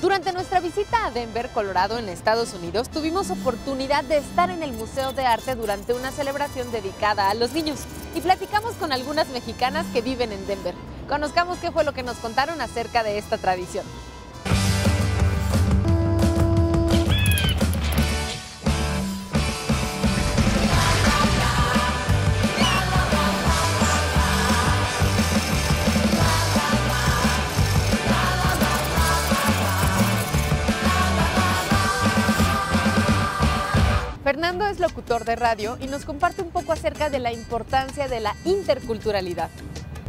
Durante nuestra visita a Denver, Colorado, en Estados Unidos, tuvimos oportunidad de estar en el Museo de Arte durante una celebración dedicada a los niños y platicamos con algunas mexicanas que viven en Denver. Conozcamos qué fue lo que nos contaron acerca de esta tradición. Fernando es locutor de radio y nos comparte un poco acerca de la importancia de la interculturalidad.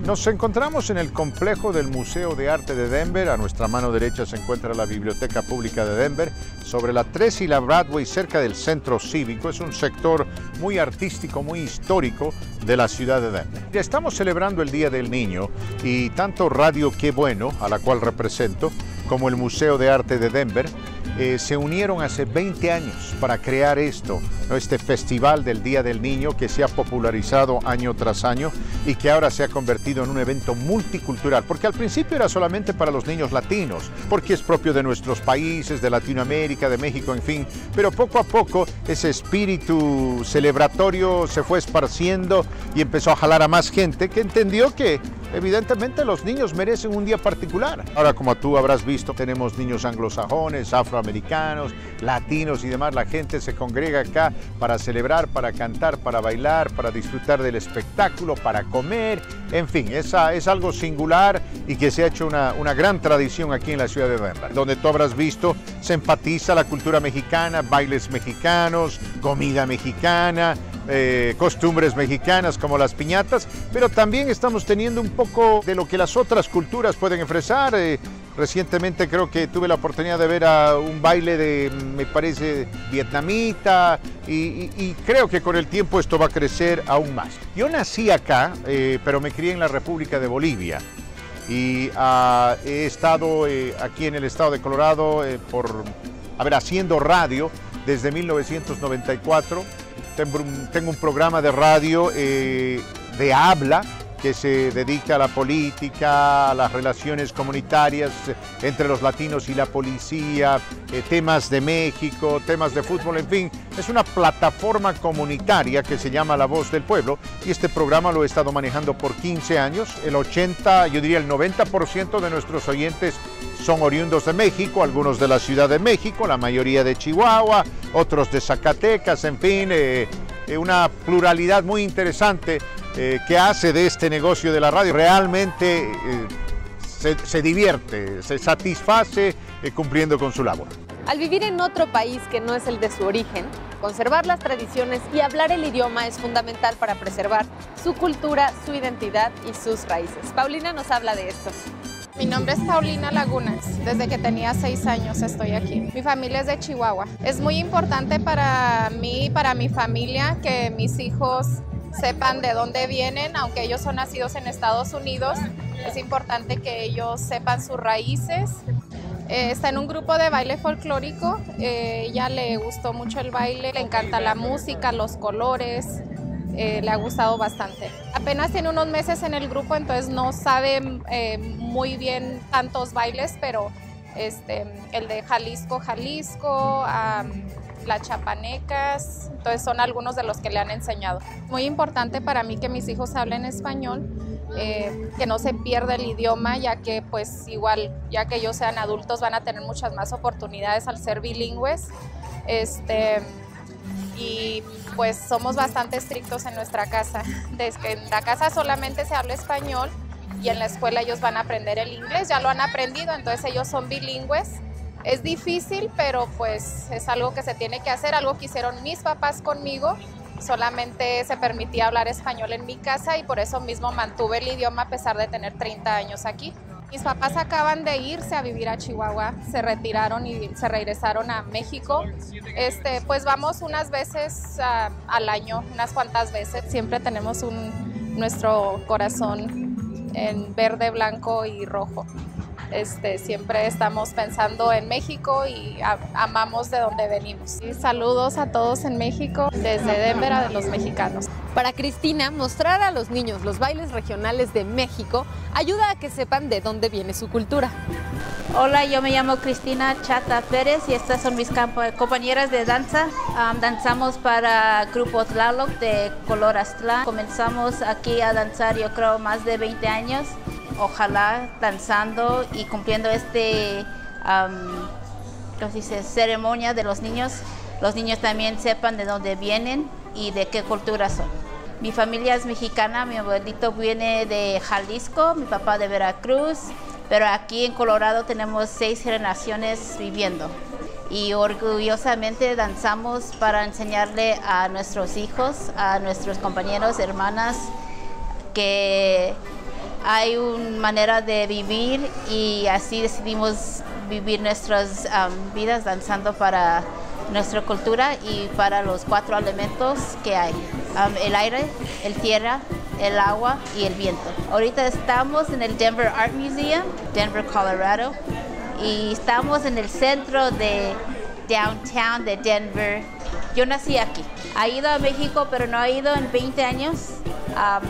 Nos encontramos en el complejo del Museo de Arte de Denver. A nuestra mano derecha se encuentra la Biblioteca Pública de Denver. Sobre la 3 y la Broadway, cerca del centro cívico, es un sector muy artístico, muy histórico de la ciudad de Denver. Estamos celebrando el Día del Niño y tanto Radio Qué Bueno, a la cual represento, como el Museo de Arte de Denver, eh, se unieron hace 20 años para crear esto, este Festival del Día del Niño que se ha popularizado año tras año y que ahora se ha convertido en un evento multicultural, porque al principio era solamente para los niños latinos, porque es propio de nuestros países, de Latinoamérica, de México, en fin, pero poco a poco ese espíritu celebratorio se fue esparciendo y empezó a jalar a más gente que entendió que evidentemente los niños merecen un día particular. Ahora, como tú habrás visto, tenemos niños anglosajones, afroamericanos, latinos y demás. La gente se congrega acá para celebrar, para cantar, para bailar, para disfrutar del espectáculo, para comer. En fin, es, es algo singular y que se ha hecho una, una gran tradición aquí en la ciudad de Denver. Donde tú habrás visto, se enfatiza la cultura mexicana, bailes mexicanos, comida mexicana, eh, costumbres mexicanas como las piñatas, pero también estamos teniendo un poco de lo que las otras culturas pueden ofrecer. Eh, recientemente creo que tuve la oportunidad de ver a un baile de, me parece, vietnamita y, creo que con el tiempo esto va a crecer aún más. Yo nací acá, eh, pero me crié en la República de Bolivia y ah, he estado aquí en el estado de Colorado por, a ver, haciendo radio desde 1994 tengo un programa de radio eh, de habla que se dedica a la política, a las relaciones comunitarias entre los latinos y la policía, eh, temas de México, temas de fútbol, en fin, es una plataforma comunitaria que se llama La Voz del Pueblo y este programa lo he estado manejando por 15 años, el 80, yo diría el 90% de nuestros oyentes son oriundos de México, algunos de la Ciudad de México, la mayoría de Chihuahua, otros de Zacatecas, en fin, eh, eh, una pluralidad muy interesante eh, que hace de este negocio de la radio. Realmente se, divierte, se satisface cumpliendo con su labor. Al vivir en otro país que no es el de su origen, conservar las tradiciones y hablar el idioma es fundamental para preservar su cultura, su identidad y sus raíces. Paulina nos habla de esto. Mi nombre es Paulina Lagunas. Desde que tenía seis años estoy aquí. Mi familia es de Chihuahua. Es muy importante para mí y para mi familia que mis hijos sepan de dónde vienen, aunque ellos son nacidos en Estados Unidos. Es importante que ellos sepan sus raíces. Eh, está en un grupo de baile folclórico. Eh, ella le gustó mucho el baile, le encanta la música, los colores. Eh, le ha gustado bastante. Apenas tiene unos meses en el grupo, entonces no sabe eh, muy bien tantos bailes, pero este, el de Jalisco, Jalisco, las chapanecas, entonces son algunos de los que le han enseñado. Muy importante para mí que mis hijos hablen español, eh, que no se pierda el idioma, ya que pues igual, ya que ellos sean adultos van a tener muchas más oportunidades al ser bilingües. Este, y pues somos bastante estrictos en nuestra casa. Desde que en la casa solamente se habla español y en la escuela ellos van a aprender el inglés, ya lo han aprendido, entonces ellos son bilingües. Es difícil, pero pues es algo que se tiene que hacer, algo que hicieron mis papás conmigo. Solamente se permitía hablar español en mi casa y por eso mismo mantuve el idioma a pesar de tener 30 años aquí. Mis papás acaban de irse a vivir a Chihuahua, se retiraron y se regresaron a México. Este, pues vamos unas veces al año, unas cuantas veces. Siempre tenemos nuestro corazón en verde, blanco y rojo. Este, siempre estamos pensando en México y amamos de donde venimos. saludos a todos en México, desde Denver a los mexicanos. Para Cristina, mostrar a los niños los bailes regionales de México ayuda a que sepan de dónde viene su cultura. Hola, yo me llamo Cristina Chata Pérez y estas son mis compañeras de danza. danzamos para Grupo Tlaloc de Color Aztlán. Comenzamos aquí a danzar yo creo más de 20 años. Ojalá danzando y cumpliendo este dice? ceremonia de los niños, los niños también sepan de dónde vienen y de qué cultura son. Mi familia es mexicana, mi abuelito viene de Jalisco, mi papá de Veracruz, pero aquí en Colorado tenemos seis generaciones viviendo y orgullosamente danzamos para enseñarle a nuestros hijos, a nuestros compañeros, hermanas, que hay una manera de vivir y así decidimos vivir nuestras vidas danzando para nuestra cultura y para los cuatro elementos que hay, el aire, el tierra, el agua y el viento. Ahorita estamos en el Denver Art Museum, Denver, Colorado, y estamos en el centro de downtown de Denver. Yo nací aquí. Ha ido a México, pero no ha ido en 20 años.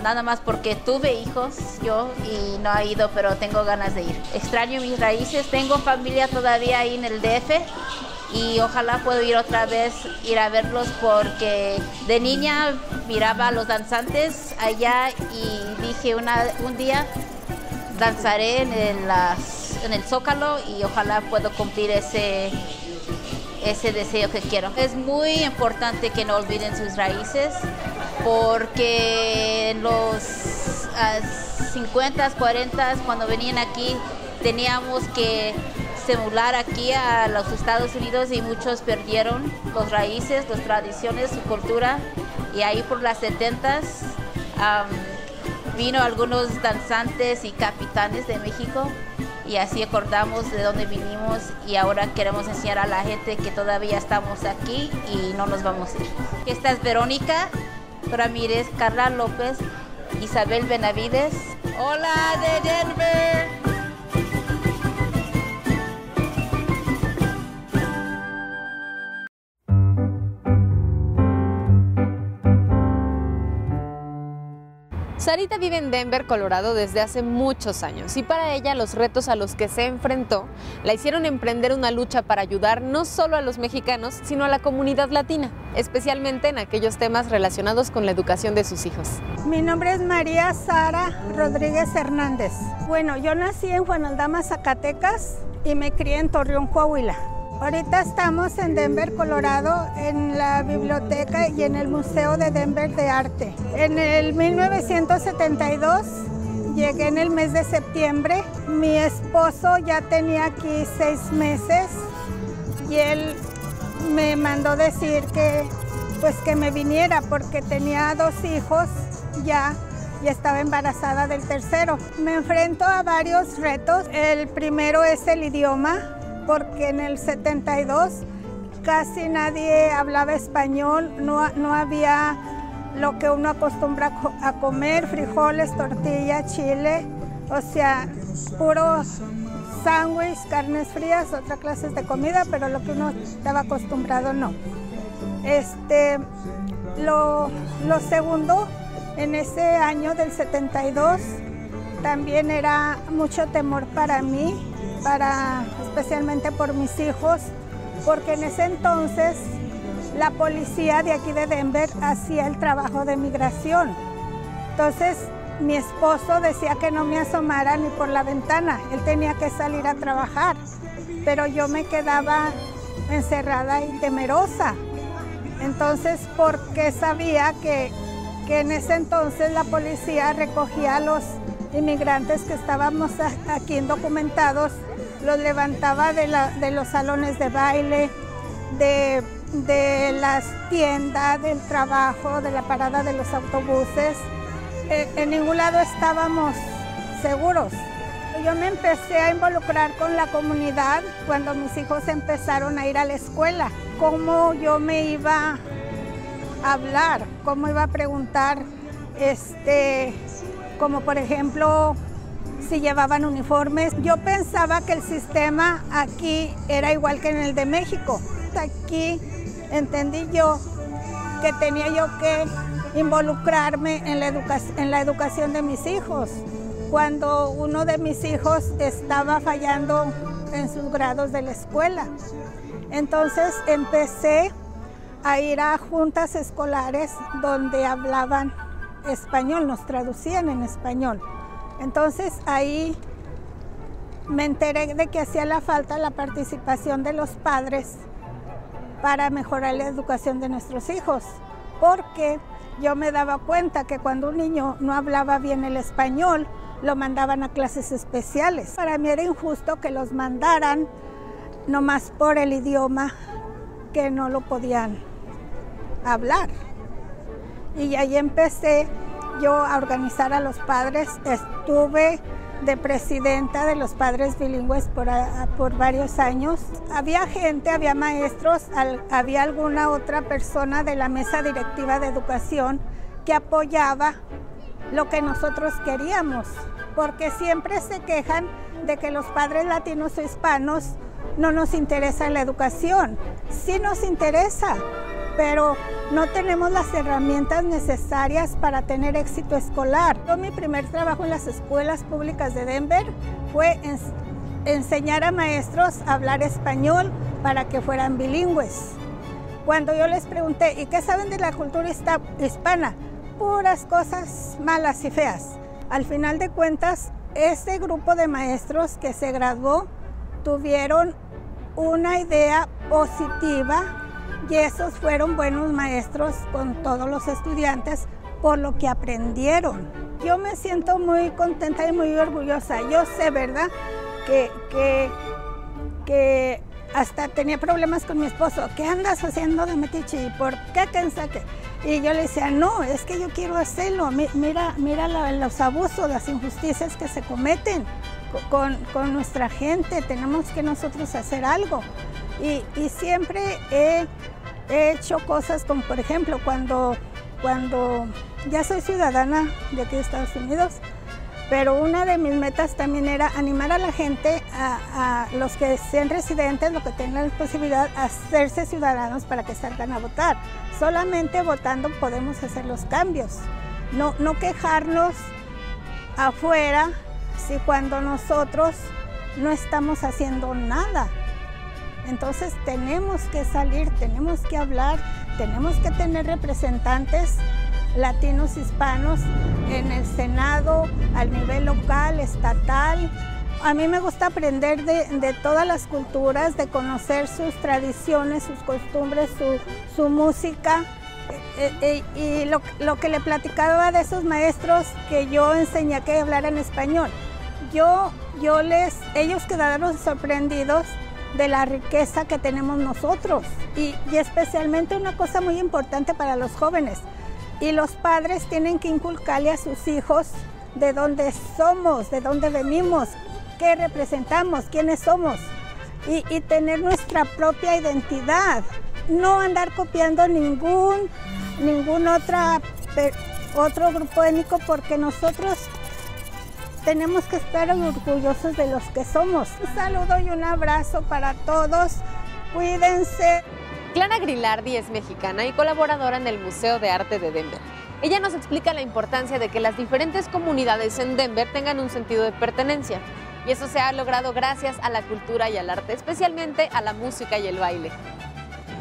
nada más porque tuve hijos yo y no ha ido, pero tengo ganas de ir. Extraño mis raíces, tengo familia todavía ahí en el DF y ojalá puedo ir otra vez, ir a verlos porque de niña miraba a los danzantes allá y dije una, un día danzaré en el, en el Zócalo y ojalá puedo cumplir ese, ese deseo que quiero. Es muy importante que no olviden sus raíces porque en los 50, 40, cuando venían aquí, teníamos que simular aquí a los Estados Unidos y muchos perdieron los raíces, las tradiciones, su cultura. Y ahí por las 70 vino algunos danzantes y capitanes de México y así acordamos de dónde vinimos y ahora queremos enseñar a la gente que todavía estamos aquí y no nos vamos a ir. Esta es Verónica Ramírez, Carla López, Isabel Benavides. Hola de Denver. Sarita vive en Denver, Colorado desde hace muchos años y para ella los retos a los que se enfrentó la hicieron emprender una lucha para ayudar no solo a los mexicanos, sino a la comunidad latina, especialmente en aquellos temas relacionados con la educación de sus hijos. Mi nombre es María Sara Rodríguez Hernández. Bueno, yo nací en Juan Aldama, Zacatecas y me crié en Torreón, Coahuila. Ahorita estamos en Denver, Colorado, en la biblioteca y en el Museo de Denver de Arte. En el 1972 llegué en el mes de septiembre. Mi esposo ya tenía aquí seis meses y él me mandó decir que pues que me viniera porque tenía dos hijos ya y estaba embarazada del tercero. Me enfrento a varios retos. El primero es el idioma porque en el 72 casi nadie hablaba español, no, no había lo que uno acostumbra a comer, frijoles, tortilla, chile, o sea, puro sándwich, carnes frías, otras clases de comida, pero lo que uno estaba acostumbrado no. Este, lo, lo segundo, en ese año del 72, también era mucho temor para mí, para, especialmente por mis hijos, porque en ese entonces la policía de aquí de Denver hacía el trabajo de migración. Entonces mi esposo decía que no me asomara ni por la ventana, él tenía que salir a trabajar, pero yo me quedaba encerrada y temerosa. Entonces, porque sabía que, que en ese entonces la policía recogía a los inmigrantes que estábamos aquí indocumentados los levantaba de, los salones de baile, de, las tiendas, del trabajo, de la parada de los autobuses. Eh, en ningún lado estábamos seguros. Yo me empecé a involucrar con la comunidad cuando mis hijos empezaron a ir a la escuela. Cómo yo me iba a hablar, cómo iba a preguntar, este, como por ejemplo, si llevaban uniformes. Yo pensaba que el sistema aquí era igual que en el de México. Aquí entendí yo que tenía yo que involucrarme en la, en la educación de mis hijos. Cuando uno de mis hijos estaba fallando en sus grados de la escuela. Entonces empecé a ir a juntas escolares donde hablaban español, nos traducían en español. Entonces ahí me enteré de que hacía la falta la participación de los padres para mejorar la educación de nuestros hijos, porque yo me daba cuenta que cuando un niño no hablaba bien el español, lo mandaban a clases especiales. Para mí era injusto que los mandaran nomás por el idioma que no lo podían hablar. Y ahí empecé yo a organizar a los padres. Estuve de presidenta de los padres bilingües por, por varios años. Había gente, había maestros, había alguna otra persona de la mesa directiva de educación que apoyaba lo que nosotros queríamos, porque siempre se quejan de que los padres latinos o hispanos no nos interesa la educación. Sí nos interesa, pero no tenemos las herramientas necesarias para tener éxito escolar. Yo, mi primer trabajo en las escuelas públicas de Denver fue enseñar a maestros a hablar español para que fueran bilingües. Cuando yo les pregunté, ¿y qué saben de la cultura hispana? Puras cosas malas y feas. Al final de cuentas, este grupo de maestros que se graduó tuvieron una idea positiva y esos fueron buenos maestros con todos los estudiantes por lo que aprendieron. Yo me siento muy contenta y muy orgullosa. Yo sé, ¿verdad? Que, que, hasta tenía problemas con mi esposo. ¿Qué andas haciendo de metiche? ¿Por qué que Y yo le decía, no, es que yo quiero hacerlo. Mira, mira los abusos, las injusticias que se cometen con, con, nuestra gente. Tenemos que nosotros hacer algo. Y, y siempre he he hecho cosas como por ejemplo cuando, cuando ya soy ciudadana de aquí de Estados Unidos, pero una de mis metas también era animar a la gente, a, los que sean residentes, los que tengan la posibilidad, a hacerse ciudadanos para que salgan a votar. Solamente votando podemos hacer los cambios. No, no quejarnos afuera si cuando nosotros no estamos haciendo nada. Entonces tenemos que salir, tenemos que hablar, tenemos que tener representantes latinos hispanos en el Senado, al nivel local, estatal. A mí me gusta aprender de, todas las culturas, de conocer sus tradiciones, sus costumbres, su, música. Eh, eh, y lo, que le platicaba de esos maestros que yo enseñé que hablar en español. Yo, yo les, ellos quedaron sorprendidos de la riqueza que tenemos nosotros y, especialmente una cosa muy importante para los jóvenes. Y los padres tienen que inculcarle a sus hijos de dónde somos, de dónde venimos, qué representamos, quiénes somos y, y tener nuestra propia identidad. No andar copiando ningún, ningún otra, otro grupo étnico porque nosotros tenemos que estar orgullosos de los que somos. Un saludo y un abrazo para todos. Cuídense. Clara Grilardi es mexicana y colaboradora en el Museo de Arte de Denver. Ella nos explica la importancia de que las diferentes comunidades en Denver tengan un sentido de pertenencia. Y eso se ha logrado gracias a la cultura y al arte, especialmente a la música y el baile.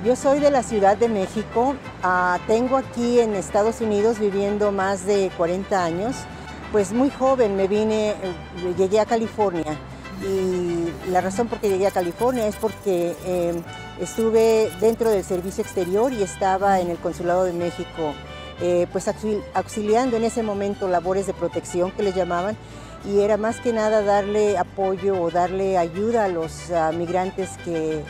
Yo soy de la Ciudad de México, ah, tengo aquí en Estados Unidos viviendo más de 40 años pues muy joven me vine, eh, llegué a California. Y la razón por que llegué a California es porque em, estuve dentro del servicio exterior y estaba en el Consulado de México, eh, pues auxiliando en ese momento labores de protección que les llamaban. Y era más que nada darle apoyo o darle ayuda a los migrantes que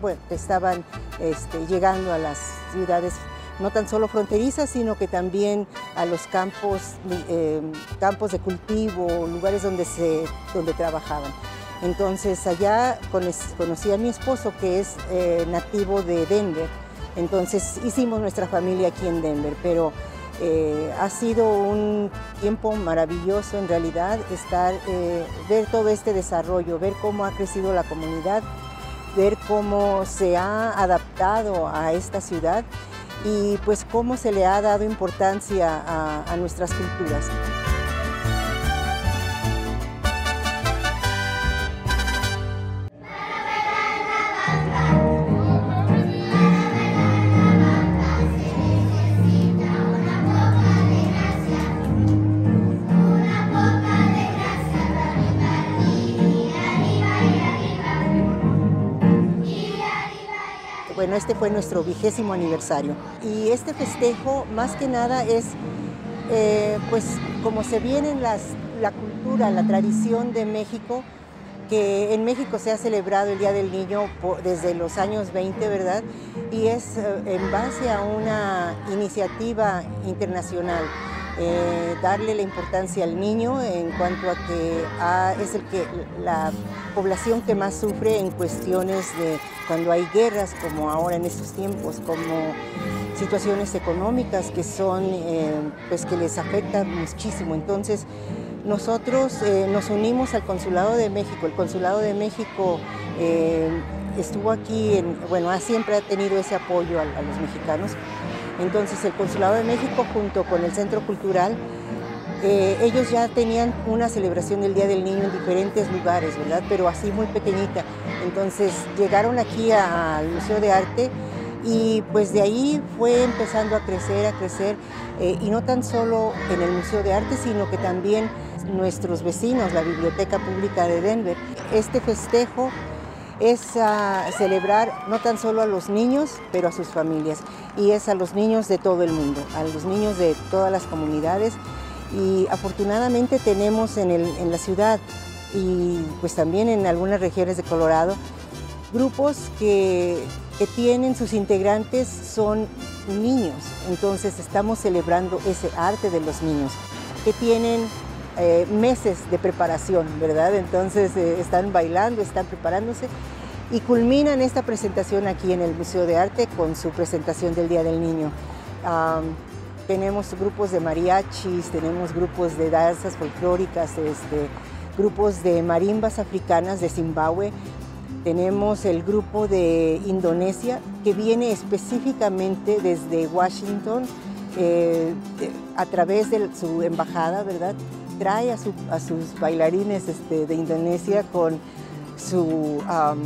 bueno, estaban este, llegando a las ciudades no tan solo fronterizas, sino que también a los campos, eh, campos de cultivo, lugares donde, se, donde trabajaban. Entonces allá conocí a mi esposo que es eh, nativo de Denver, entonces hicimos nuestra familia aquí en Denver, pero eh, ha sido un tiempo maravilloso en realidad estar, ver todo este desarrollo, ver cómo ha crecido la comunidad, ver cómo se ha adaptado a esta ciudad y pues cómo se le ha dado importancia a, a nuestras culturas. Este fue nuestro vigésimo aniversario y este festejo más que nada es, eh, pues como se viene en las, la cultura, la tradición de México, que en México se ha celebrado el Día del Niño desde los años 20, ¿verdad? Y es eh, en base a una iniciativa internacional. Eh, darle la importancia al niño en cuanto a que ah, es el que la población que más sufre en cuestiones de cuando hay guerras, como ahora en estos tiempos, como situaciones económicas que son, eh, pues que les afectan muchísimo. Entonces, nosotros eh, nos unimos al Consulado de México. El Consulado de México estuvo aquí, en, bueno, siempre ha tenido ese apoyo a los mexicanos entonces el Consulado de México junto con el Centro Cultural, eh, ellos ya tenían una celebración del Día del Niño en diferentes lugares, ¿verdad? Pero así muy pequeñita. Entonces llegaron aquí al Museo de Arte y pues de ahí fue empezando a crecer, a crecer, eh, y no tan solo en el Museo de Arte, sino que también nuestros vecinos, la Biblioteca Pública de Denver. Este festejo es celebrar no tan solo a los niños, pero a sus familias. Y es a los niños de todo el mundo, a los niños de todas las comunidades. Y afortunadamente tenemos en, en la ciudad y pues también en algunas regiones de Colorado grupos que, que tienen sus integrantes son niños. Entonces estamos celebrando ese arte de los niños que tienen eh, meses de preparación, ¿verdad? Entonces eh, están bailando, están preparándose y culminan esta presentación aquí en el Museo de Arte con su presentación del Día del Niño. tenemos grupos de mariachis, tenemos grupos de danzas folclóricas, este, grupos de marimbas africanas de Zimbabue, tenemos el grupo de Indonesia que viene específicamente desde Washington eh, a través de su embajada, ¿verdad? Trae a, sus bailarines este, de Indonesia con su,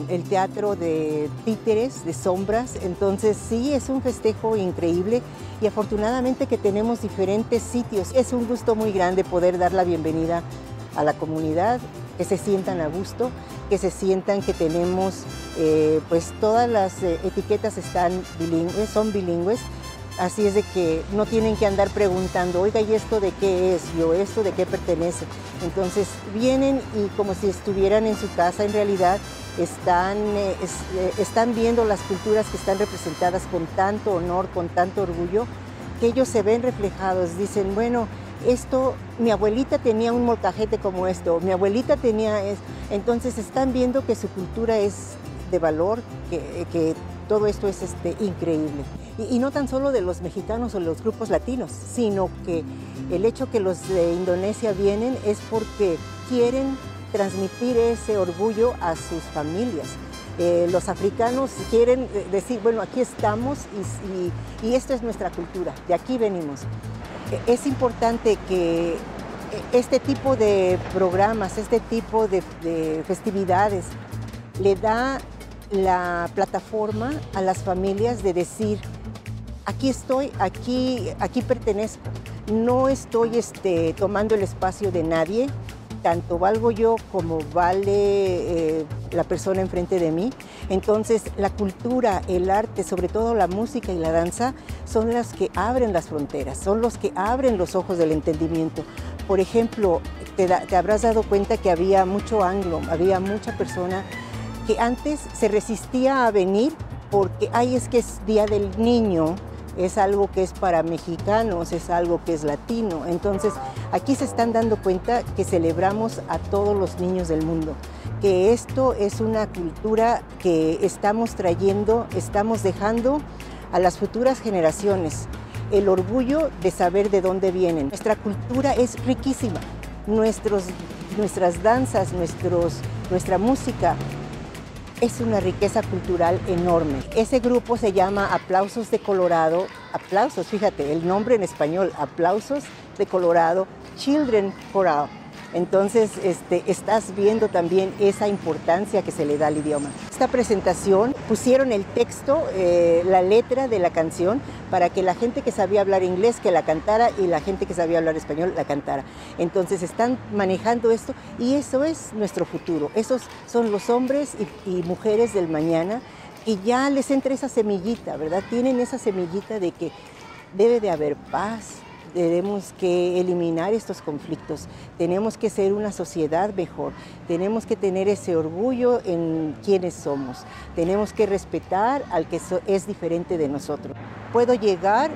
el teatro de títeres, de sombras. Entonces sí, es un festejo increíble y afortunadamente que tenemos diferentes sitios. Es un gusto muy grande poder dar la bienvenida a la comunidad, que se sientan a gusto, que se sientan que tenemos, eh, pues todas las eh, etiquetas están bilingües, son bilingües Así es de que no tienen que andar preguntando, oiga, ¿y esto de qué es? ¿Yo esto de qué pertenece? Entonces vienen y como si estuvieran en su casa, en realidad están, eh, eh, están viendo las culturas que están representadas con tanto honor, con tanto orgullo, que ellos se ven reflejados. Dicen, bueno, esto, mi abuelita tenía un molcajete como esto, mi abuelita tenía eso. Entonces están viendo que su cultura es de valor, que, que todo esto es este, increíble. Y, no tan solo de los mexicanos o los grupos latinos, sino que el hecho que los de Indonesia vienen es porque quieren transmitir ese orgullo a sus familias. Eh, los africanos quieren decir, bueno, aquí estamos y, y, esto es nuestra cultura, de aquí venimos. E, es importante que este tipo de programas, este tipo de festividades, le da la plataforma a las familias de decir, aquí estoy, aquí, aquí pertenezco, no estoy este, tomando el espacio de nadie, tanto valgo yo como vale eh, la persona enfrente de mí. Entonces la cultura, el arte, sobre todo la música y la danza, son las que abren las fronteras, son los que abren los ojos del entendimiento. Por ejemplo, te, te habrás dado cuenta que había mucho anglo, había mucha persona que antes se resistía a venir porque, ay, es que es Día del Niño, es algo que es para mexicanos, es algo que es latino. Entonces, aquí se están dando cuenta que celebramos a todos los niños del mundo, que esto es una cultura que estamos trayendo, estamos dejando a las futuras generaciones el orgullo de saber de dónde vienen. Nuestra cultura es riquísima, Nuestros, nuestras danzas, nuestros, nuestra música, es una riqueza cultural enorme. Ese grupo se llama Aplausos de Colorado aplausos, fíjate, el nombre en español, aplausos de Colorado, Children Choral. Entonces, este, estás viendo también esa importancia que se le da al idioma. Esta presentación pusieron el texto, eh, la letra de la canción, para que la gente que sabía hablar inglés que la cantara y la gente que sabía hablar español la cantara. Entonces, están manejando esto y eso es nuestro futuro. Esos son los hombres y, y mujeres del mañana y ya les entra esa semillita, ¿verdad? Tienen esa semillita de que debe de haber paz, tenemos que eliminar estos conflictos, tenemos que ser una sociedad mejor, tenemos que tener ese orgullo en quienes somos, tenemos que respetar al que es diferente de nosotros. Puedo llegar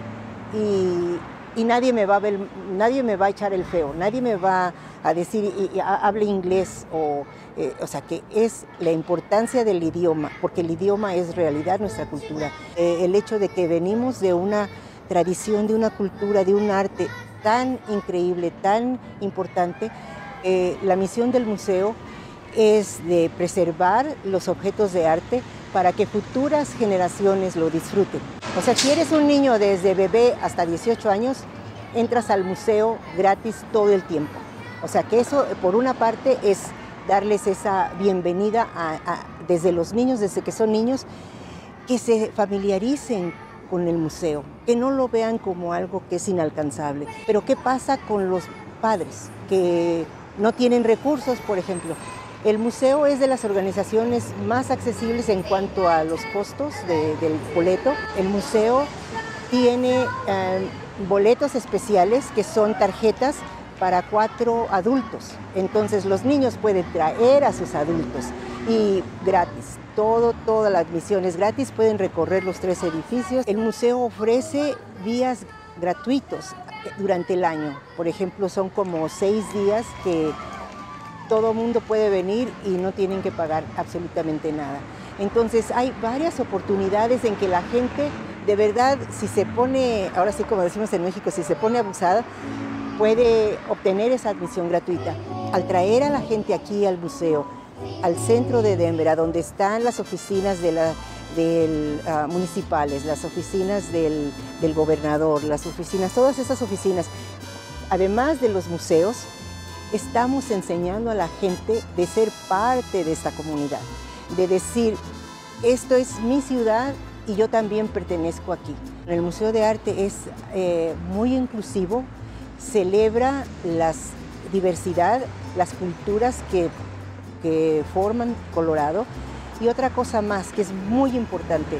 y, nadie, me va a ver, nadie me va a echar el feo, nadie me va a decir y, hable inglés o, eh, o sea que es la importancia del idioma, porque el idioma es realidad nuestra cultura. Eh, el hecho de que venimos de una tradición, de una cultura, de un arte tan increíble, tan importante. Eh, la misión del museo es de preservar los objetos de arte para que futuras generaciones lo disfruten. O sea, si eres un niño desde bebé hasta 18 años, entras al museo gratis todo el tiempo. O sea que eso, por una parte, es darles esa bienvenida desde los niños, desde que son niños, que se familiaricen con el museo, que no lo vean como algo que es inalcanzable. Pero ¿qué pasa con los padres que no tienen recursos, por ejemplo? El museo es de las organizaciones más accesibles en cuanto a los costos del boleto. El museo tiene eh, boletos especiales que son tarjetas para cuatro adultos. Entonces los niños pueden traer a sus adultos y gratis todo, toda la admisión es gratis, pueden recorrer los tres edificios. El museo ofrece días gratuitos durante el año. Por ejemplo, son como seis días que todo mundo puede venir y no tienen que pagar absolutamente nada. Entonces hay varias oportunidades en que la gente de verdad, si se pone, ahora sí como decimos en México, si se pone abusada, puede obtener esa admisión gratuita. Al traer a la gente aquí al museo, al centro de Denver, a donde están las oficinas de la, ah, municipales, las oficinas del, gobernador, las oficinas, todas esas oficinas, además de los museos, estamos enseñando a la gente de ser parte de esta comunidad, de decir, esto es mi ciudad y yo también pertenezco aquí. El Museo de Arte es eh, muy inclusivo, celebra la diversidad, las culturas que que forman Colorado. Y otra cosa más que es muy importante,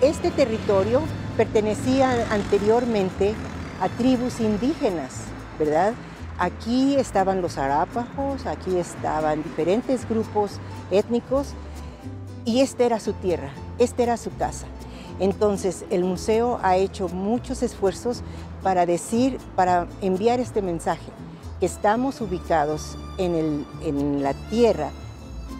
este territorio pertenecía anteriormente a tribus indígenas, ¿verdad? Aquí estaban los arápajos, aquí estaban diferentes grupos étnicos y esta era su tierra, esta era su casa. Entonces el museo ha hecho muchos esfuerzos para decir, para enviar este mensaje que estamos ubicados en, en la tierra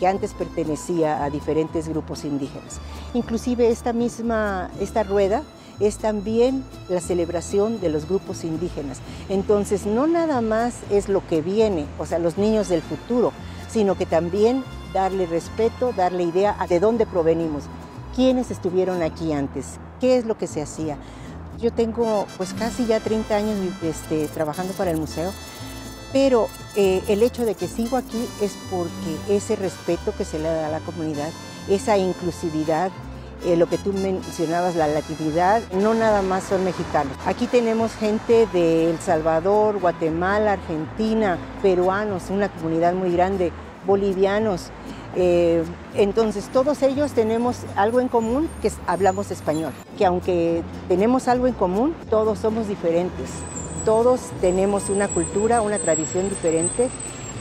que antes pertenecía a diferentes grupos indígenas. Inclusive esta misma, esta rueda es también la celebración de los grupos indígenas. Entonces, no nada más es lo que viene, o sea, los niños del futuro, sino que también darle respeto, darle idea de dónde provenimos, quiénes estuvieron aquí antes, qué es lo que se hacía. Yo tengo pues casi ya 30 años este, trabajando para el museo pero eh, el hecho de que sigo aquí es porque ese respeto que se le da a la comunidad, esa inclusividad, eh, lo que tú mencionabas, la latinidad, no nada más son mexicanos. Aquí tenemos gente de El Salvador, Guatemala, Argentina, peruanos, una comunidad muy grande, bolivianos. Eh, entonces todos ellos tenemos algo en común, que hablamos español, que aunque tenemos algo en común, todos somos diferentes todos tenemos una cultura, una tradición diferente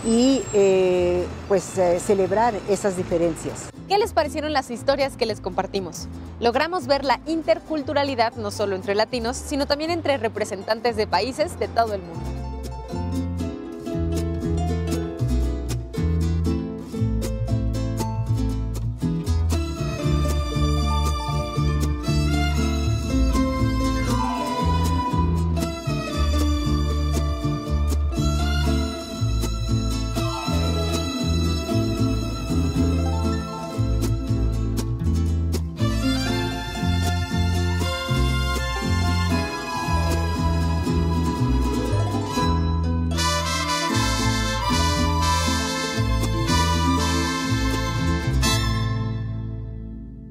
y eh, pues eh, celebrar esas diferencias. ¿Qué les parecieron las historias que les compartimos? Logramos ver la interculturalidad no solo entre latinos, sino también entre representantes de países de todo el mundo.